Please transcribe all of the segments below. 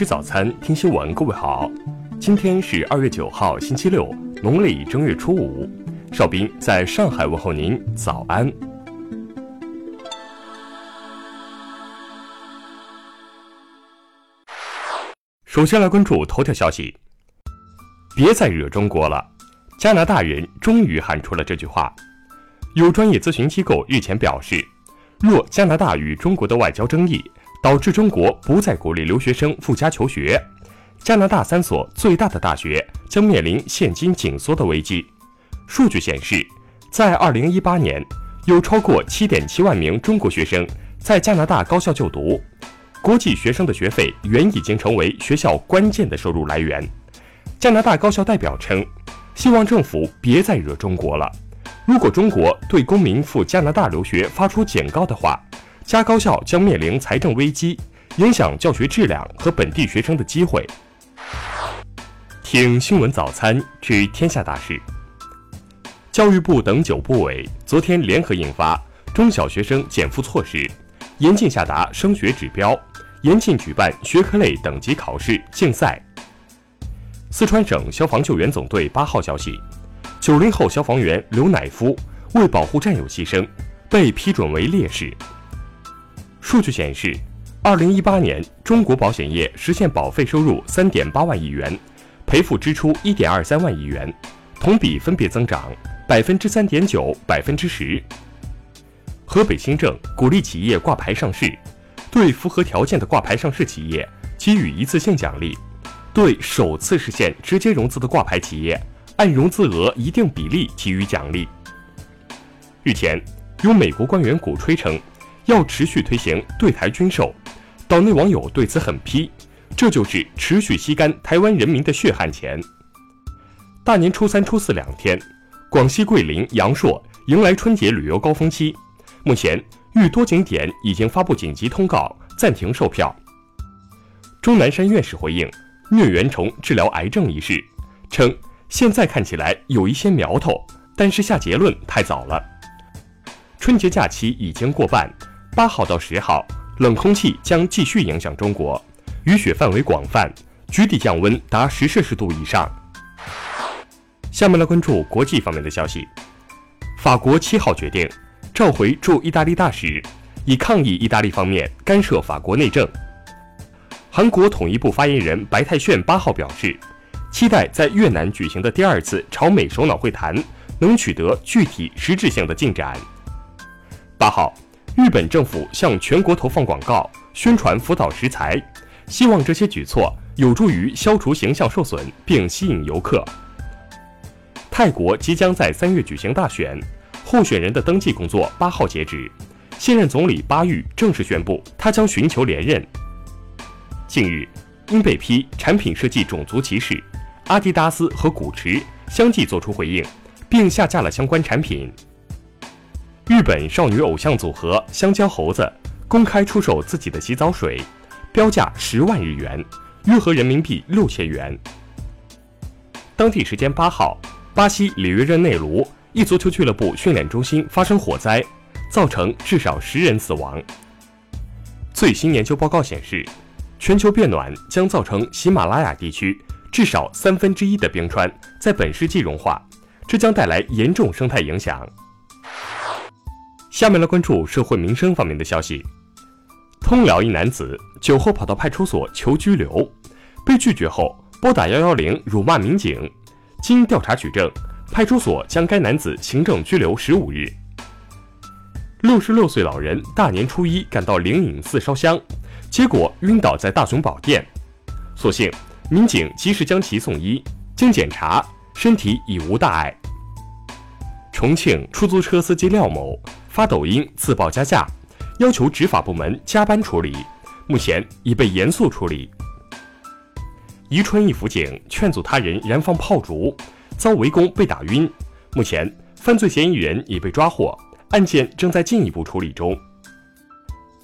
吃早餐，听新闻。各位好，今天是二月九号，星期六，农历正月初五。邵兵在上海问候您，早安。首先来关注头条消息，别再惹中国了。加拿大人终于喊出了这句话。有专业咨询机构日前表示，若加拿大与中国的外交争议导致中国不再鼓励留学生赴加求学，加拿大三所最大的大学将面临现金紧缩的危机。数据显示，在2018年，有超过7.7万名中国学生在加拿大高校就读，国际学生的学费原已经成为学校关键的收入来源。加拿大高校代表称。希望政府别再惹中国了。如果中国对公民赴加拿大留学发出警告的话，加高校将面临财政危机，影响教学质量和本地学生的机会。听新闻早餐知天下大事。教育部等九部委昨天联合印发中小学生减负措施，严禁下达升学指标，严禁举办学科类等级考试竞赛。四川省消防救援总队八号消息，九零后消防员刘乃夫为保护战友牺牲，被批准为烈士。数据显示，二零一八年中国保险业实现保费收入三点八万亿元，赔付支出一点二三万亿元，同比分别增长百分之三点九、百分之十。河北新政鼓励企业挂牌上市，对符合条件的挂牌上市企业给予一次性奖励。对首次实现直接融资的挂牌企业，按融资额一定比例给予奖励。日前，有美国官员鼓吹称要持续推行对台军售，岛内网友对此狠批：“这就是持续吸干台湾人民的血汗钱。”大年初三、初四两天，广西桂林、阳朔迎来春节旅游高峰期，目前遇多景点已经发布紧急通告，暂停售票。钟南山院士回应。疟原虫治疗癌症一事，称现在看起来有一些苗头，但是下结论太早了。春节假期已经过半，八号到十号，冷空气将继续影响中国，雨雪范围广泛，局地降温达十摄氏度以上。下面来关注国际方面的消息。法国七号决定召回驻意大利大使，以抗议意大利方面干涉法国内政。韩国统一部发言人白泰炫八号表示，期待在越南举行的第二次朝美首脑会谈能取得具体实质性的进展。八号，日本政府向全国投放广告，宣传福岛食材，希望这些举措有助于消除形象受损并吸引游客。泰国即将在三月举行大选，候选人的登记工作八号截止，现任总理巴育正式宣布，他将寻求连任。近日，因被批产品设计种族歧视，阿迪达斯和古驰相继作出回应，并下架了相关产品。日本少女偶像组合香蕉猴子公开出售自己的洗澡水，标价十万日元，约合人民币六千元。当地时间八号，巴西里约热内卢一足球俱乐部训练中心发生火灾，造成至少十人死亡。最新研究报告显示。全球变暖将造成喜马拉雅地区至少三分之一的冰川在本世纪融化，这将带来严重生态影响。下面来关注社会民生方面的消息。通辽一男子酒后跑到派出所求拘留，被拒绝后拨打幺幺零辱骂民警，经调查取证，派出所将该男子行政拘留十五日。六十六岁老人大年初一赶到灵隐寺烧香。结果晕倒在大雄宝殿，所幸民警及时将其送医，经检查身体已无大碍。重庆出租车司机廖某发抖音自曝加价，要求执法部门加班处理，目前已被严肃处理。宜春一辅警劝阻他人燃放炮竹，遭围攻被打晕，目前犯罪嫌疑人已被抓获，案件正在进一步处理中。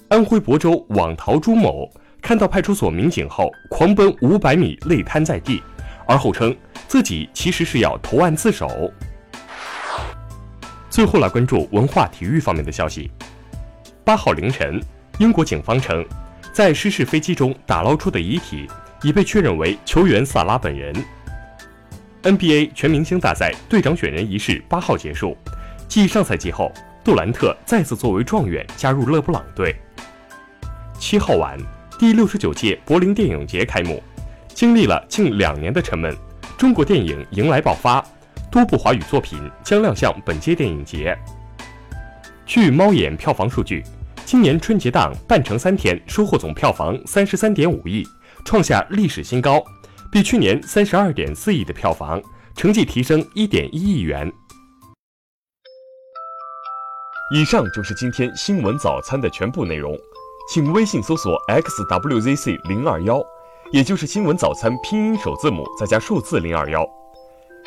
安徽亳州网逃朱某看到派出所民警后，狂奔五百米，累瘫在地，而后称自己其实是要投案自首。最后来关注文化体育方面的消息。八号凌晨，英国警方称，在失事飞机中打捞出的遗体已被确认为球员萨拉本人。NBA 全明星大赛队长选人仪式八号结束，继上赛季后，杜兰特再次作为状元加入勒布朗队。七号晚，第六十九届柏林电影节开幕，经历了近两年的沉闷，中国电影迎来爆发，多部华语作品将亮相本届电影节。据猫眼票房数据，今年春节档半程三天收获总票房三十三点五亿，创下历史新高。比去年三十二点四亿的票房成绩提升一点一亿元。以上就是今天新闻早餐的全部内容，请微信搜索 xwzc 零二幺，也就是新闻早餐拼音首字母再加数字零二幺。